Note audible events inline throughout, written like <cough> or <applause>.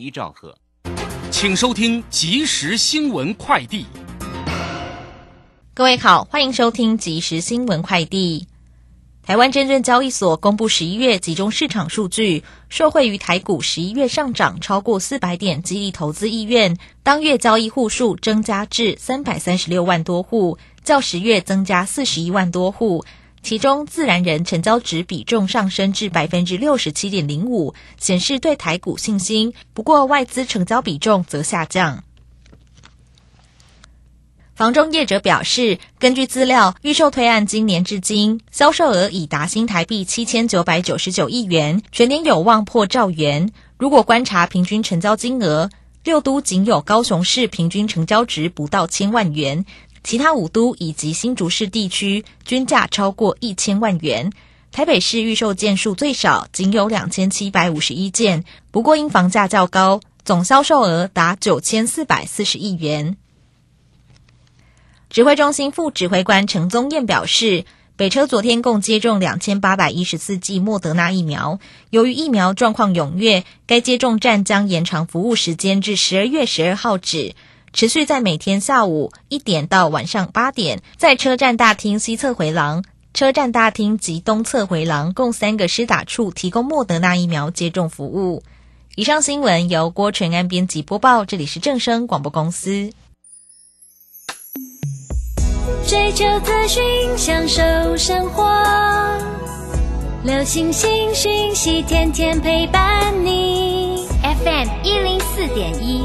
一兆赫，请收听即时新闻快递。各位好，欢迎收听即时新闻快递。台湾证券交易所公布十一月集中市场数据，受惠于台股十一月上涨超过四百点，激励投资意愿，当月交易户数增加至三百三十六万多户，较十月增加四十一万多户。其中，自然人成交值比重上升至百分之六十七点零五，显示对台股信心。不过，外资成交比重则下降。房中业者表示，根据资料，预售推案今年至今销售额已达新台币七千九百九十九亿元，全年有望破兆元。如果观察平均成交金额，六都仅有高雄市平均成交值不到千万元。其他五都以及新竹市地区均价超过一千万元，台北市预售件数最少，仅有两千七百五十一件。不过因房价较高，总销售额达九千四百四十亿元。指挥中心副指挥官陈宗彦表示，北车昨天共接种两千八百一十四剂莫德纳疫苗，由于疫苗状况踊跃，该接种站将延长服务时间至十二月十二号止。持续在每天下午一点到晚上八点，在车站大厅西侧回廊、车站大厅及东侧回廊共三个施打处提供莫德纳疫苗接种服务。以上新闻由郭纯安编辑播报，这里是正声广播公司。追求资讯，享受生活，流星星讯息，天天陪伴你。FM 一零四点一。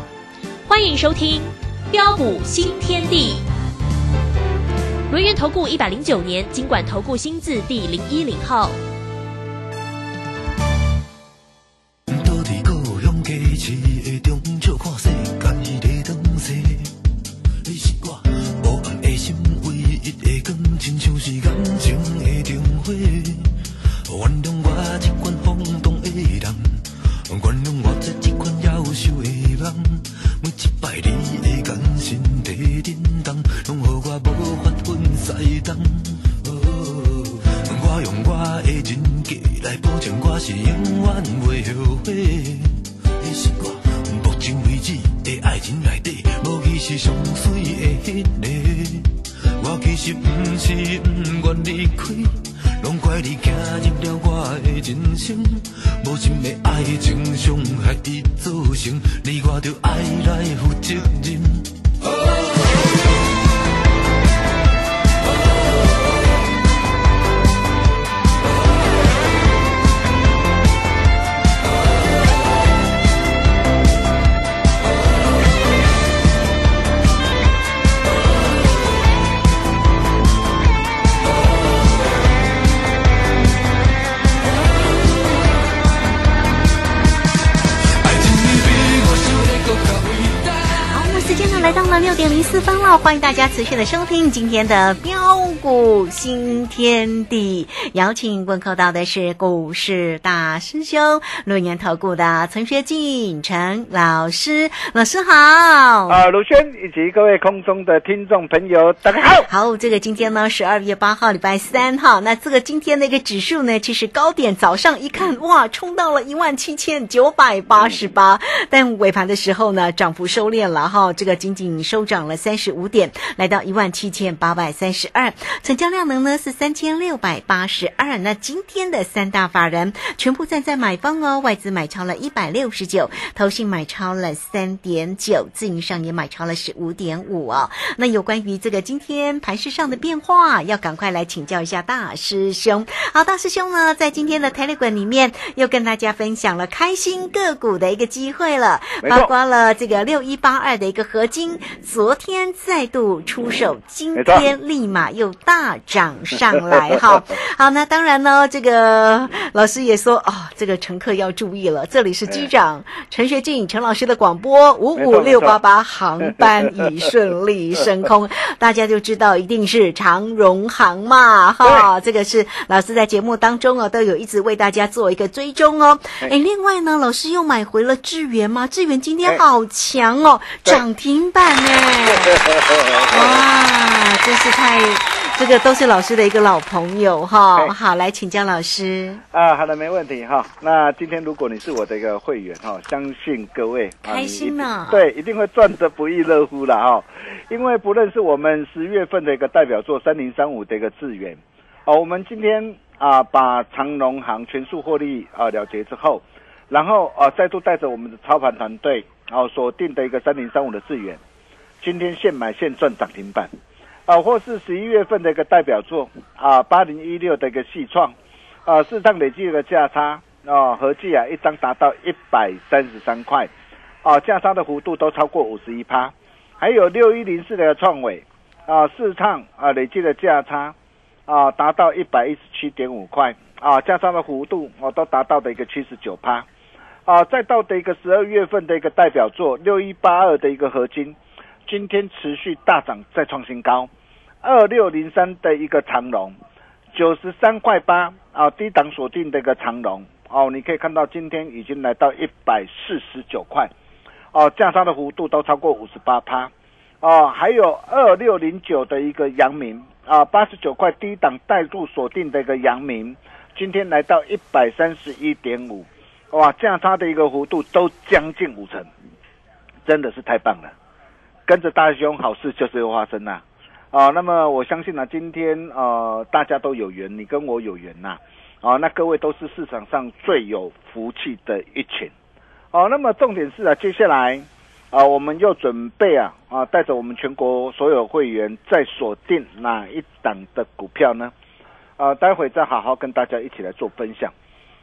欢迎收听《标普新天地》。轮源投顾一百零九年经管投顾新字第零一零号。不是不愿离开，拢怪你走入了我的人生。无情的爱情伤害已造成，你我着爱来负责任。点零四分了，欢迎大家持续的收听今天的标股新天地。邀请问候到的是股市大师兄、论年投顾的陈学进陈老师，老师好。啊，鲁轩以及各位空中的听众朋友，大家好。好，这个今天呢十二月八号，礼拜三哈。那这个今天的一个指数呢，其实高点早上一看，哇，冲到了一万七千九百八十八，但尾盘的时候呢，涨幅收敛了哈。这个仅。仅收涨了三十五点，来到一万七千八百三十二，成交量能呢是三千六百八十二。那今天的三大法人全部站在买方哦，外资买超了一百六十九，投信买超了三点九，自营上也买超了十五点五哦。那有关于这个今天盘市上的变化，要赶快来请教一下大师兄。好，大师兄呢，在今天的 Telegram 里面又跟大家分享了开心个股的一个机会了，包括了这个六一八二的一个合金，昨天再度出手，今天立马又大涨上来哈。<laughs> 好，那当然呢，这个老师也说哦，这个乘客要注意了，这里是机长陈学静陈老师的广播，五五六八八航班已顺利升空，<laughs> 大家就知道一定是长荣航嘛哈。这个是老师在节目当中哦，都有一直为大家做一个追踪哦。哎哎，另外呢，老师又买回了智源吗？智源今天哎好强哦，对涨停板呢。<laughs> 哇，真是太，这个都是老师的一个老朋友哈。哎好，来请江老师。啊，好的，没问题哈。那今天如果你是我的一个会员哈，相信各位啊开心呢对，一定会赚得不亦乐乎了哈。因为不论是我们十月份的一个代表作三零三五的一个智源，哦，我们今天啊把长荣行全数获利啊了结之后，然后啊再度带着我们的操盘团队啊锁定的一个三零三五的资源，今天现买现赚涨停板。啊，或是十一月份的一个代表作啊，八零一六的一个细创，啊，市场累计的价差啊，合计啊一张达到一百三十三块，啊，价差的幅度都超过五十一趴，还有六一零四的创伟，啊，市场啊累计的价差啊达到一百一十七点五块，啊，价差的幅度哦、都达到的一个七十九趴，啊，再到的一个十二月份的一个代表作六一八二的一个合金。今天持续大涨，再创新高，二六零三的一个长龙，九十三块八啊，低档锁定的一个长龙哦，你可以看到今天已经来到一百四十九块，哦，价差的幅度都超过五十八趴，哦，还有二六零九的一个阳明啊，八十九块低档带入锁定的一个阳明，今天来到一百三十一点五，哇，价差的一个幅度都将近五成，真的是太棒了。跟着大兄，好事就是会发生呐、啊。啊那么我相信呢、今天呃大家都有缘，你跟我有缘呐、啊，那各位都是市场上最有福气的一群。哦、那么重点是啊，接下来啊，我们又准备啊啊，带着我们全国所有会员再锁定哪一档的股票呢？啊，待会再好好跟大家一起来做分享。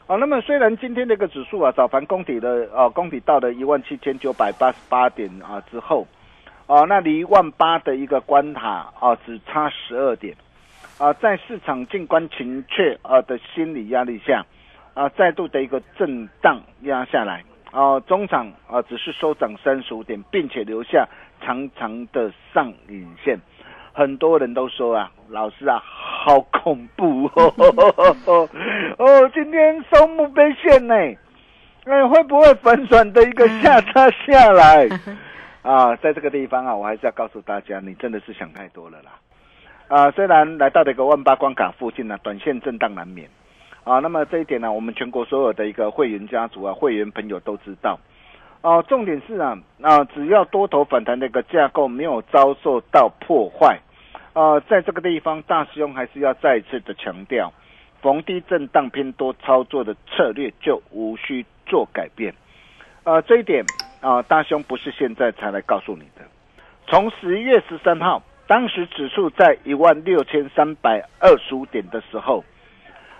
啊，那么虽然今天这个指数啊，早盘攻底的啊，攻底到了一万七千九百八十八点啊之后。哦，那离万八的一个关卡啊，只差十二点，啊，在市场静观情却啊的心理压力下，啊，再度的一个震荡压下来，哦，中场啊只是收涨三十五点，并且留下长长的上影线，很多人都说啊，老师啊，好恐怖哦，<laughs> 哦，今天收墓碑线呢，哎，会不会反转的一个下插下来？啊，在这个地方啊，我还是要告诉大家，你真的是想太多了啦。啊，虽然来到了一个万八关卡附近呢、短线震荡难免。啊，那么这一点呢，我们全国所有的一个会员家族啊、会员朋友都知道。哦、重点是啊，啊，只要多头反弹的一个架构没有遭受到破坏，啊，在这个地方，大师兄还是要再次的强调，逢低震荡偏多操作的策略就无需做改变。呃，这一点啊、大兄不是现在才来告诉你的，从十一月十三号，当时指数在一万六千三百二十五点的时候，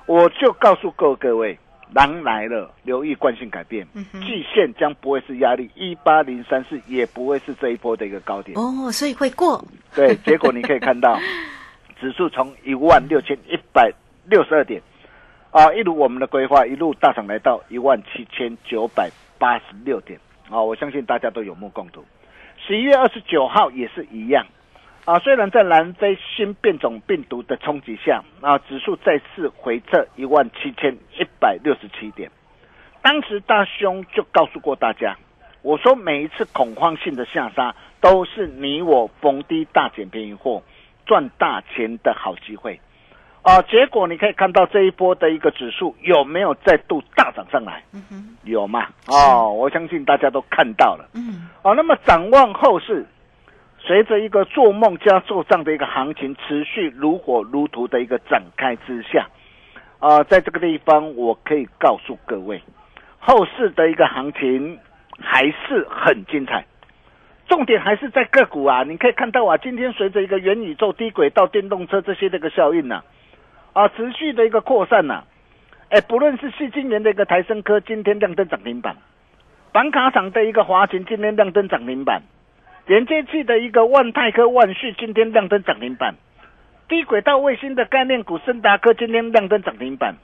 我就告诉各各位，狼来了，留意惯性改变，季线将不会是压力，一八零三四也不会是这一波的一个高点。哦，所以会过。对，结果你可以看到，<laughs> 指数从一万六千一百六十二点，啊，一如我们的规划，一路大涨来到一万七千九百八十六点，啊，我相信大家都有目共睹。十一月二十九号也是一样，啊，虽然在南非新变种病毒的冲击下，啊，指数再次回撤一万七千一百六十七点，当时大兄就告诉过大家，我说每一次恐慌性的下杀，都是你我逢低大捡便宜货、赚大钱的好机会。啊、结果你可以看到这一波的一个指数有没有再度大涨上来？有嘛？哦，我相信大家都看到了。嗯，哦，那么展望后市，随着一个做梦加做账的一个行情持续如火如荼的一个展开之下，啊、在这个地方我可以告诉各位，后市的一个行情还是很精彩。重点还是在个股啊，你可以看到啊，今天随着一个元宇宙、低轨道电动车这些的一个效应呢、啊，啊持续的一个扩散呐、哎，不论是细晶圆的一个台升科，今天亮灯涨停板；板卡厂的一个华勤，今天亮灯涨停板；连接器的一个万泰科、万旭，今天亮灯涨停板；低轨道卫星的概念股森达科，今天亮灯涨停板。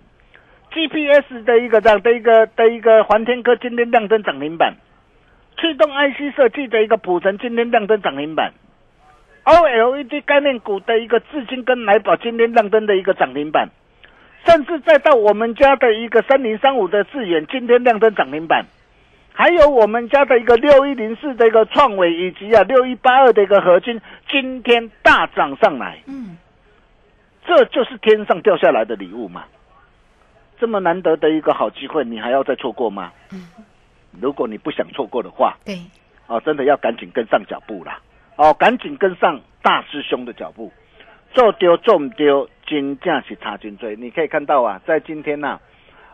；GPS 的一个这样的一个的一个环天科，今天亮灯涨停板；驱动 IC 设计的一个普成，今天亮灯涨停板。OLED 概念股的一个至今跟来宝今天亮灯的一个涨停板，甚至再到我们家的一个三零三五的智远今天亮灯涨停板，还有我们家的一个六一零四的一个创伟以及啊六一八二的一个合金今天大涨上来，嗯，这就是天上掉下来的礼物嘛！这么难得的一个好机会，你还要再错过吗？嗯如果你不想错过的话，对，哦，真的要赶紧跟上脚步啦！哦，赶紧跟上大师兄的脚步，做丢做唔丢，金价是差金追。你可以看到啊，在今天呐、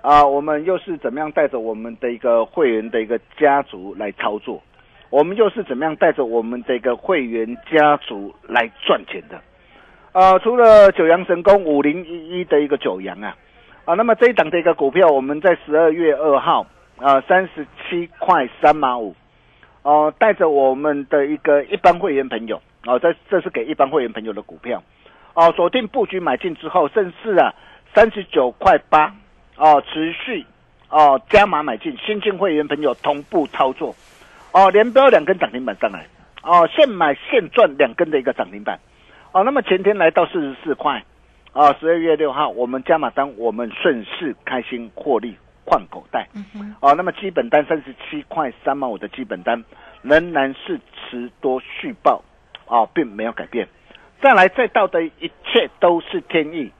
啊，我们又是怎么样带着我们的一个会员的一个家族来操作？我们又是怎么样带着我们的一个会员家族来赚钱的？呃，除了九阳神功五零一一的一个九阳啊，啊，那么这一档的一个股票，我们在十二月二号啊三十七块三毛五，哦、带着我们的一个一般会员朋友，哦，这这是给一般会员朋友的股票，哦，锁定布局买进之后，甚至啊三十九块八，哦，持续哦加码买进，新进会员朋友同步操作，哦，连标两根涨停板上来，哦，现买现赚两根的一个涨停板，哦，那么前天来到四十四块，啊，十二月六号我们加码单，我们顺势开心获利。换口袋，嗯，哦，那么基本单三十七块三毛五的基本单仍然是持多续报，哦，并没有改变。再来再到的一切都是天意，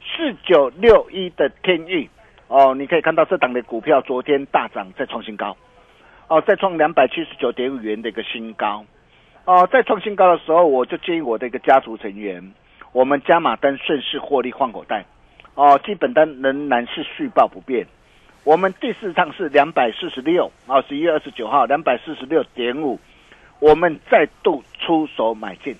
四九六一的天意，哦，你可以看到这档的股票昨天大涨，再创新高，哦，再创两百七十九点五元的一个新高，哦，在创新高的时候，我就建议我的一个家族成员，我们加码单顺势获利换口袋，哦，基本单仍然是续报不变。我们第四趟是两百四十六啊，十一月二十九号两百四十六点五，我们再度出手买进。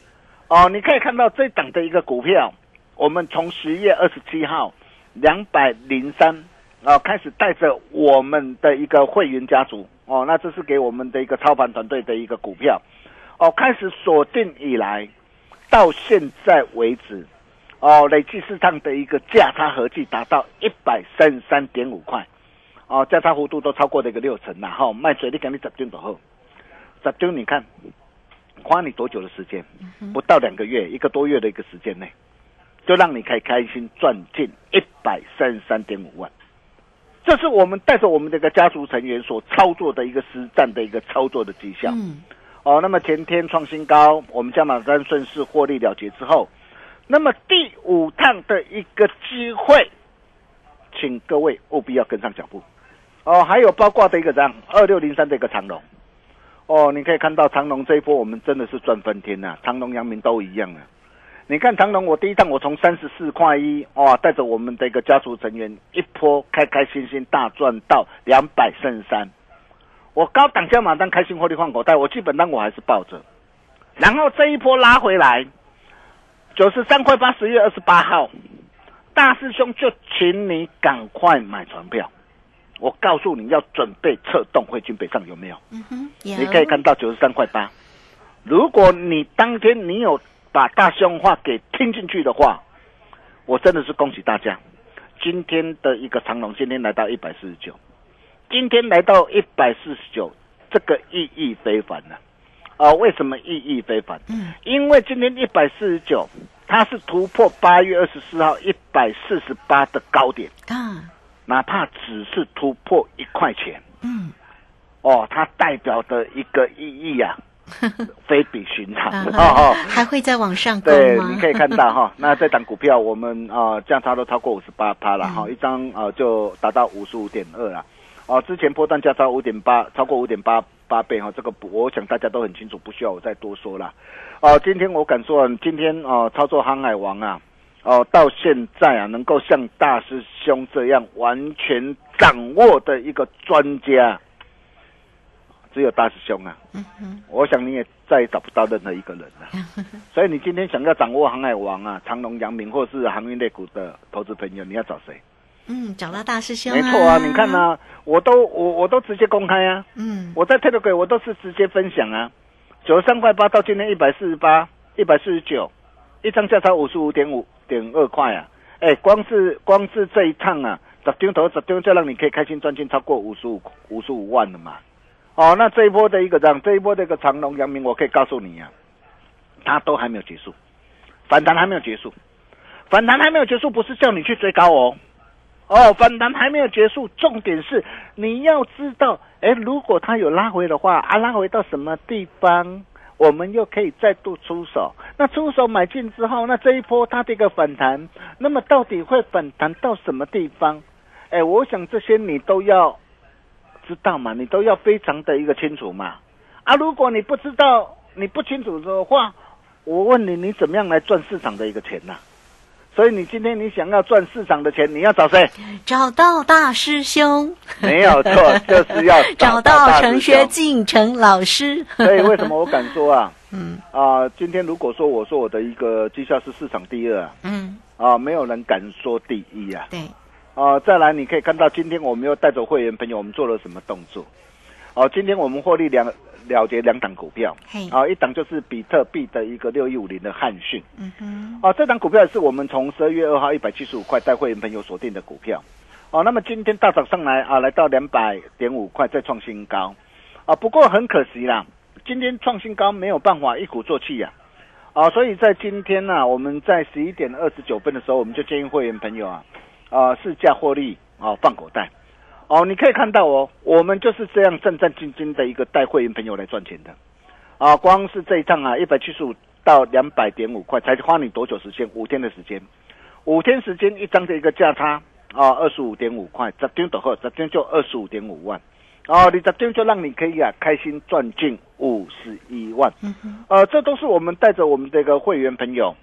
哦，你可以看到这档的一个股票，我们从十月二十七号两百零三啊开始带着我们的一个会员家族哦，那这是给我们的一个操盘团队的一个股票哦，开始锁定以来到现在为止哦，累计市场的一个价差合计达到一百三十三点五块。哦，价差幅度都超过了一个六成啦，哈、卖水你给你十吨多后，十吨你看花你多久的时间？不到两个月，一个多月的一个时间内，就让你可以开心赚进一百三十三点五万。这是我们带着我们这个家族成员所操作的一个实战的一个操作的绩效。嗯，哦，那么前天创新高，我们加码单顺势获利了结之后，那么第五趟的一个机会，请各位务必要跟上脚步。哦，还有包括的一个这样二六零三的一个长龙，哦，你可以看到长龙这一波我们真的是赚翻天呐、长龙、阳明都一样啊。你看长龙，我第一趟我从三十四块一，哇，带着我们的一个家族成员一波开开心心大赚到两百三十三。我高档加码单开心获利换口袋，我基本单我还是抱着，然后这一波拉回来，九十三块八，十月二十八号，大师兄就请你赶快买船票。我告诉你要准备策动汇军北上，有没有？嗯哼，你可以看到九十三块八。如果你当天你有把大胸话给听进去的话，我真的是恭喜大家。今天的一个长龙，今天来到一百四十九，今天来到一百四十九，这个意义非凡呢、啊。为什么意义非凡？嗯，因为今天一百四十九，它是突破八月二十四号一百四十八的高点，啊，哪怕只是突破一块钱。嗯，哦，它代表的一个意义啊，<laughs> 非比寻常啊 <laughs> 哦哦。还会再往上对，你可以看到哈，<laughs> 那这档股票我们啊、呃价差都超过五十八趴了哈，嗯一张啊、呃就达到五十五点二了。哦，之前波段价差五点八，超过五点八八倍哈，这个不我想大家都很清楚，不需要我再多说了。哦，今天我敢说，今天哦操作航海王啊，哦到现在啊，能够像大师兄这样完全掌握的一个专家，只有大师兄啊。我想你也再也找不到任何一个人了。<laughs> 所以你今天想要掌握航海王啊、长隆、阳明或是航运类股的投资朋友，你要找谁？嗯，找到大师兄、没错啊，你看啊，我都我我都直接公开啊，嗯，我在 Telegram 我都是直接分享啊，九十三块八到今天一百四十八、一百四十九，一张价差五十五点五点二块啊，哎，光是光是这一趟啊，十张头十张就让你可以开心赚钱超过五十五五十五万了嘛，哦，那这一波的一个这样，这一波的一个长隆、阳明，我可以告诉你啊，它都还没有结束，反弹还没有结束，反弹还没有结束，不是叫你去追高哦。哦，反弹还没有结束，重点是你要知道，哎，如果它有拉回的话，啊，拉回到什么地方，我们又可以再度出手。那出手买进之后，那这一波它的一个反弹，那么到底会反弹到什么地方？哎，我想这些你都要知道嘛，你都要非常的一个清楚嘛。啊，如果你不知道，你不清楚的话，我问你，你怎么样来赚市场的一个钱呢、所以你今天你想要赚市场的钱，你要找谁？找到大师兄，没有错，<laughs> 就是要找到陈学兄。进陈老师。所以为什么我敢说啊？<laughs> 嗯啊，今天如果说我说我的一个绩效是市场第二啊，嗯，啊，没有人敢说第一啊。对，啊，再来你可以看到今天我们又带走会员朋友，我们做了什么动作？哦、今天我们获利两了结两档股票，啊，一档就是比特币的一个六一五零的汉讯，嗯哼，哦，这档股票也是我们从十二月二号一百七十五块带会员朋友锁定的股票。哦，那么今天大涨上来啊，来到两百点五块，再创新高。啊，不过很可惜啦，今天创新高没有办法一鼓作气呀、啊。所以在今天呢、我们在十一点二十九分的时候，我们就建议会员朋友啊，啊，试价获利啊，放口袋。哦，你可以看到哦，我们就是这样战战兢兢的一个带会员朋友来赚钱的。啊，光是这一趟啊，一百七十五到两百点五块，才花你多久时间？五天的时间，五天时间一张的一个价差啊，二十五点五块，十天的话，十天就二十五点五万。哦，你十天就让你可以啊开心赚进五十一万。呃，这都是我们带着我们这个会员朋友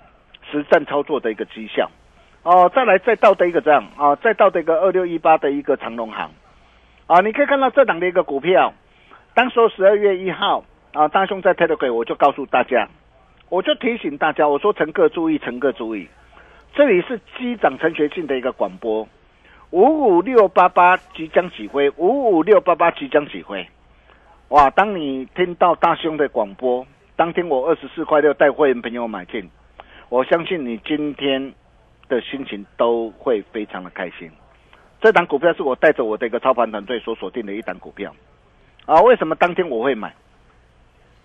实战操作的一个绩效。哦，再来再倒的一个这样啊，再倒的一个二六一八的一个长隆行啊，你可以看到这档的一个股票，当时十二月一号啊，大兄在 Telegram 我就告诉大家，我就提醒大家，我说乘客注意，乘客注意，这里是机长陈学进的一个广播，五五六八八即将起飞，五五六八八即将起飞。哇！当你听到大兄的广播，当天我二十四块六带会员朋友买进，我相信你今天的心情都会非常的开心。这档股票是我带着我的一个操盘团队所锁定的一档股票啊。为什么当天我会买？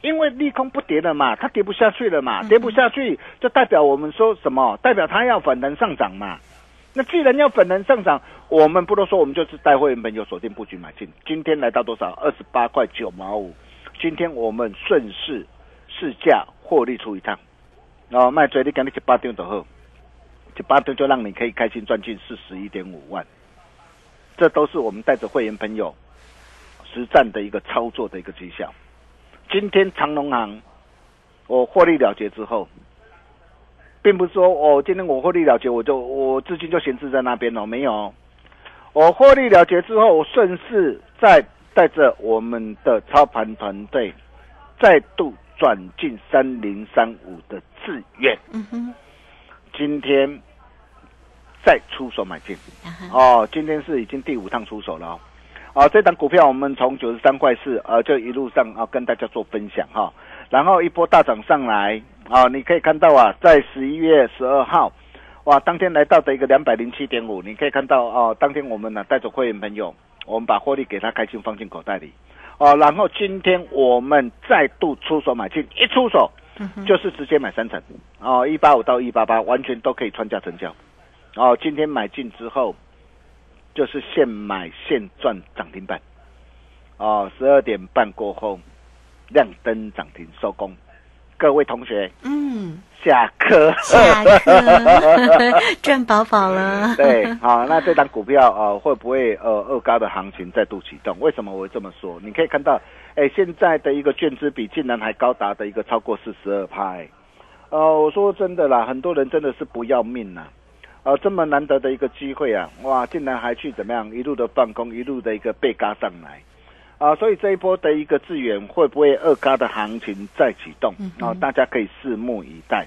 因为利空不跌了嘛，它跌不下去了嘛，跌不下去就代表我们说什么？代表它要反弹上涨嘛。那既然要反弹上涨，我们不多说，我们就是带会员朋友锁定布局买进。今天来到多少？二十八块九毛五。今天我们顺势试价获利出一趟，哦，卖嘴你赶紧去八张就好，去八张就让你可以开心赚进四十一点五万。这都是我们带着会员朋友实战的一个操作的一个绩效。今天长隆行我获利了结之后，并不是说哦，今天我获利了结，我就我资金就闲置在那边哦，没有。我获利了结之后，我顺势再带着我们的操盘团队，再度转进三零三五的志愿，嗯哼，今天再出手买进。哦，今天是已经第五趟出手了哦。啊，这档股票我们从九十三块四，呃，就一路上啊跟大家做分享哈、然后一波大涨上来啊，你可以看到啊，在十一月十二号，哇，当天来到的一个两百零七点五，你可以看到哦、当天我们呢带着会员朋友，我们把获利给他开心放进口袋里，哦，然后今天我们再度出手买进，一出手嗯，就是直接买三成，哦，一八五到一八八完全都可以穿价成交，哦，今天买进之后。就是现买现赚涨停板，哦，十二点半过后亮灯涨停收工，各位同学嗯，下课。下课 <laughs> 赚饱饱了。对，好，那这档股票呃会不会呃二高的行情再度启动？为什么我会这么说？你可以看到，哎，现在的一个券资比竟然还高达的一个超过四十二派。呃，我说真的啦，很多人真的是不要命呐、呃，这么难得的一个机会啊，哇，竟然还去怎么样一路的放空，一路的一个被嘎上来。啊，所以这一波的一个资源会不会二嘎的行情再启动？啊，大家可以拭目以待。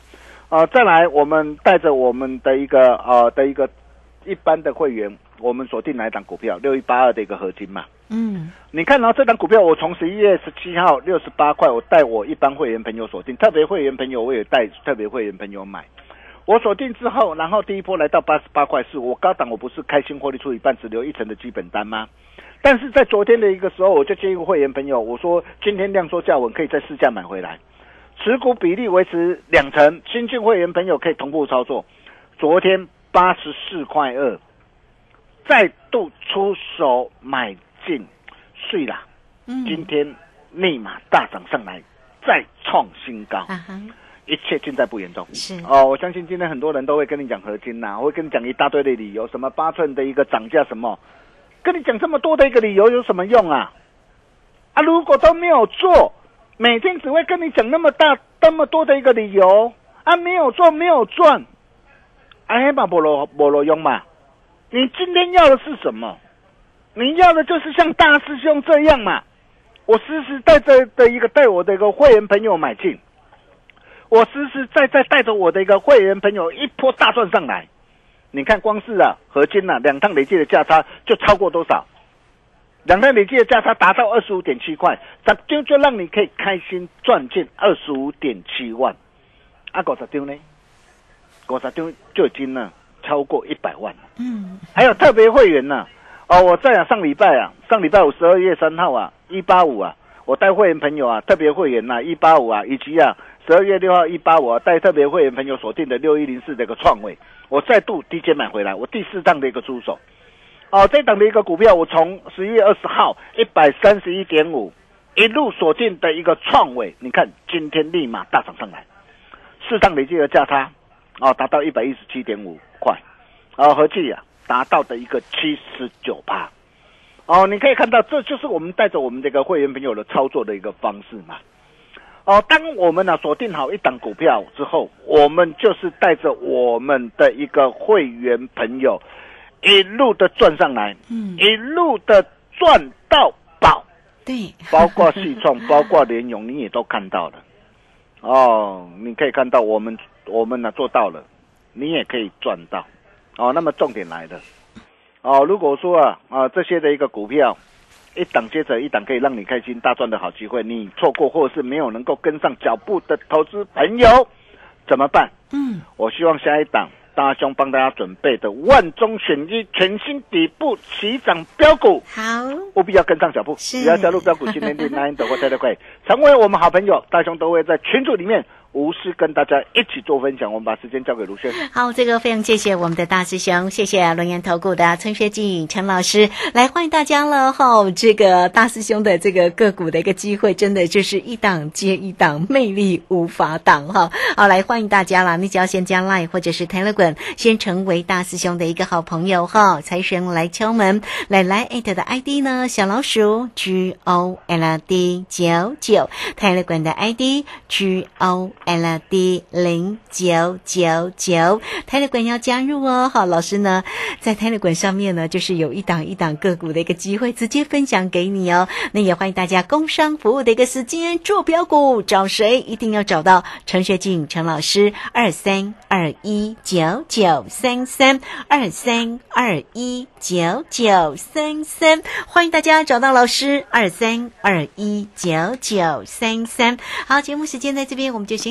啊，再来，我们带着我们的一个呃的一个一般的会员，我们锁定哪一档股票？六一八二的一个合金嘛。嗯，你看到这档股票，我从十一月十七号六十八块，我带我一般会员朋友锁定，特别会员朋友我也带特别会员朋友买。我锁定之后，然后第一波来到八十八块四，我高档我不是开心获利出一半，只留一成的基本单吗？但是在昨天的一个时候，我就建议会员朋友，我说今天量缩价稳，可以在市价买回来，持股比例维持两成，新进会员朋友可以同步操作。昨天八十四块二，再度出手买进，睡啦，嗯今天立马大涨上来，再创新高。一切尽在不言中。是哦，我相信今天很多人都会跟你讲合金呐、会跟你讲一大堆的理由，什么八寸的一个涨价什么，跟你讲这么多的一个理由有什么用啊？啊，如果都没有做，每天只会跟你讲那么大那么多的一个理由啊，没有做没有赚，哎嘛不罗不罗用嘛。你今天要的是什么？你要的就是像大师兄这样嘛。我实实在在的一个带我的一个会员朋友买进。我实实在在带着我的一个会员朋友一波大赚上来，你看光是啊合金啊两趟累计的价差就超过多少？两趟累计的价差达到二十五点七块，咋丢就让你可以开心赚进二十五点七万。啊，五十丢呢？五十丢就已经呢超过一百万了。嗯，还有特别会员呢、哦，我在啊，上礼拜啊，上礼拜五十二月三号啊，一八五啊，我带会员朋友啊，特别会员呐、一八五啊，以及啊，十二月六号一八我，带特别会员朋友锁定的六一零四这个创位，我再度低阶买回来，我第四档的一个出手。哦，这档的一个股票，我从十一月二十号一百三十一点五一路锁定的一个创位，你看今天立马大涨上来，市场累计的价差哦达到一百一十七点五块，哦合计啊达到的一个七十九趴。哦，你可以看到，这就是我们带着我们这个会员朋友的操作的一个方式嘛。哦，当我们呢、锁定好一档股票之后，我们就是带着我们的一个会员朋友一路的赚上来，嗯一路的赚到宝，对，<laughs> 包括系创，包括联勇，你也都看到了。哦，你可以看到我们我们呢做到了，你也可以赚到。哦，那么重点来了。哦，如果说啊啊这些的一个股票，一档接着一档可以让你开心大赚的好机会，你错过或是没有能够跟上脚步的投资朋友，怎么办？嗯，我希望下一档大兄帮大家准备的万中选一全新底部起涨标股，好，务必要跟上脚步，是。只要加入标股新天地 Nine 的或 t e l 成为我们好朋友，大兄都会在群组里面无私跟大家一起做分享。我们把时间交给卢轩。好，这个非常谢谢我们的大师兄，谢谢龙岩投顾的陈学进陈老师，来欢迎大家了哈。这个大师兄的这个个股的一个机会，真的就是一档接一档，魅力无法挡哈。好，来欢迎大家啦！你只要先加 Line 或者是 Telegram，先成为大师兄的一个好朋友哈。财神来敲门，来来艾特的 ID 呢？小老鼠 G O L D 九九，Telegram 的 ID G O L D 零九九九泰勒管要加入哦。好，老师呢在泰勒管上面呢，就是有一档一档个股的一个机会，直接分享给你哦。那也欢迎大家工商服务的一个时间做标股，找谁一定要找到陈学静陈老师，二三二一九九三三二三二一九九三三，欢迎大家找到老师，二三二一九九三三。好，节目时间在这边，我们就先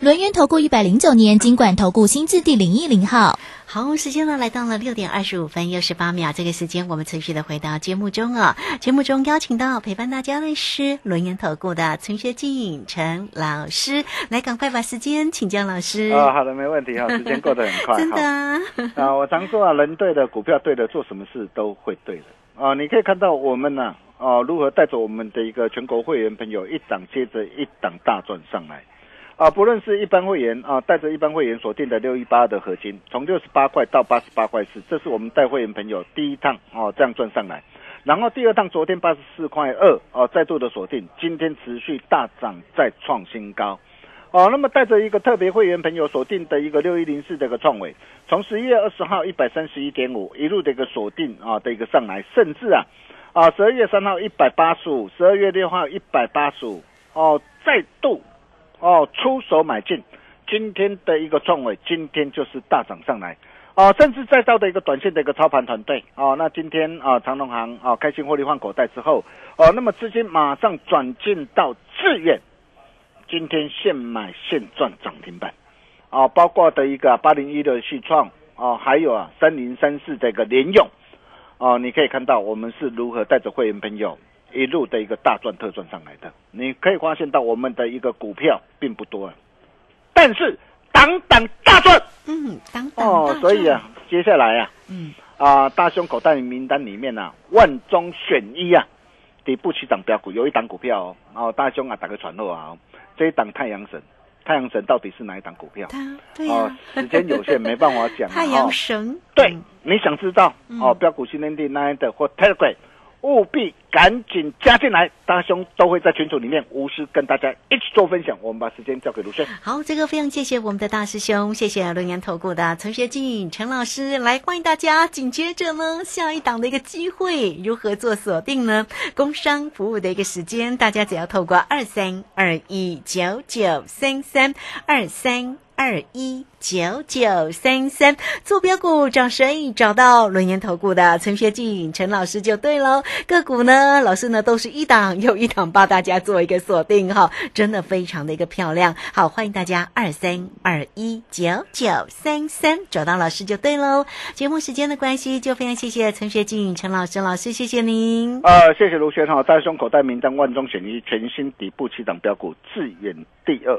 轮源投顾一百零九年经管投顾新字第零一零号。好，时间呢来到了六点二十五分又十八秒，这个时间我们持续的回到节目中啊。节目中邀请到陪伴大家的是轮研投顾的陈学进陈老师，来赶快把时间请教老师。啊、好的，没问题哈，时间过得很快 <laughs> 真的。啊，啊，我常说啊，人对的，股票对的，做什么事都会对的啊。你可以看到我们呢啊，如何带着我们的一个全国会员朋友一档接着一档大赚上来。啊，不论是一般会员啊，带着一般会员锁定的六一八的合金，从六十八块到八十八块四，这是我们带会员朋友第一趟哦、这样赚上来。然后第二趟昨天八十四块二哦，再度的锁定，今天持续大涨，再创新高。哦，那么带着一个特别会员朋友锁定的一个六一零四的一个创伟，从十一月二十号一百三十一点五一路的一个锁定啊的一个上来，甚至啊啊十二月三号一百八十五，十二月六号一百八十五哦，再度哦出手买进，今天的一个创伟，今天就是大涨上来。哦，甚至再到的一个短线的一个操盘团队哦，那今天啊长隆行啊开心获利换口袋之后哦，那么资金马上转进到致远，今天现买现赚涨停板，啊，包括的一个八零一的续创啊，还有啊三零三四的一个联用，啊，你可以看到我们是如何带着会员朋友一路的一个大赚特赚上来的。你可以发现到我们的一个股票并不多，但是档档大赚。嗯，当当哦，所以啊，接下来啊，嗯。啊，大胸口袋名单里面啊，万中选一啊，底部起涨标股有一档股票哦，哦，大胸啊，打个传后啊、哦，这一档太阳神，太阳神到底是哪一档股票？他对哦呀，，时间有限，没办法讲啊。<laughs> 太阳哦。神。对嗯，你想知道哦，标股新天地 Nine 的或 Telegram，务必赶紧加进来，大兄都会在群组里面无私跟大家一起做分享。我们把时间交给卢轩。好，这个非常谢谢我们的大师兄，谢谢龙岩投顾的陈学进陈老师来欢迎大家。紧接着呢，下一档的一个机会如何做锁定呢？工商服务的一个时间，大家只要透过二三二一九九三三二三。二一九九三三坐标股找谁？找到轮研投顾的陈学进陈老师就对喽。个股呢，老师呢都是一档又一档帮大家做一个锁定哈，真的非常的一个漂亮。好，欢迎大家二三二一九九三三找到老师就对喽。节目时间的关系，就非常谢谢陈学进陈老师老师，谢谢您。呃，谢谢卢轩哈，大胸口袋名单万中选一，全新底部起涨标股，致远第二，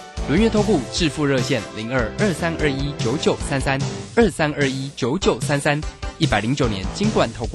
轮月投顾致富热线零二二三二一九九三三二三二一九九三三，一百零九年金管投顾。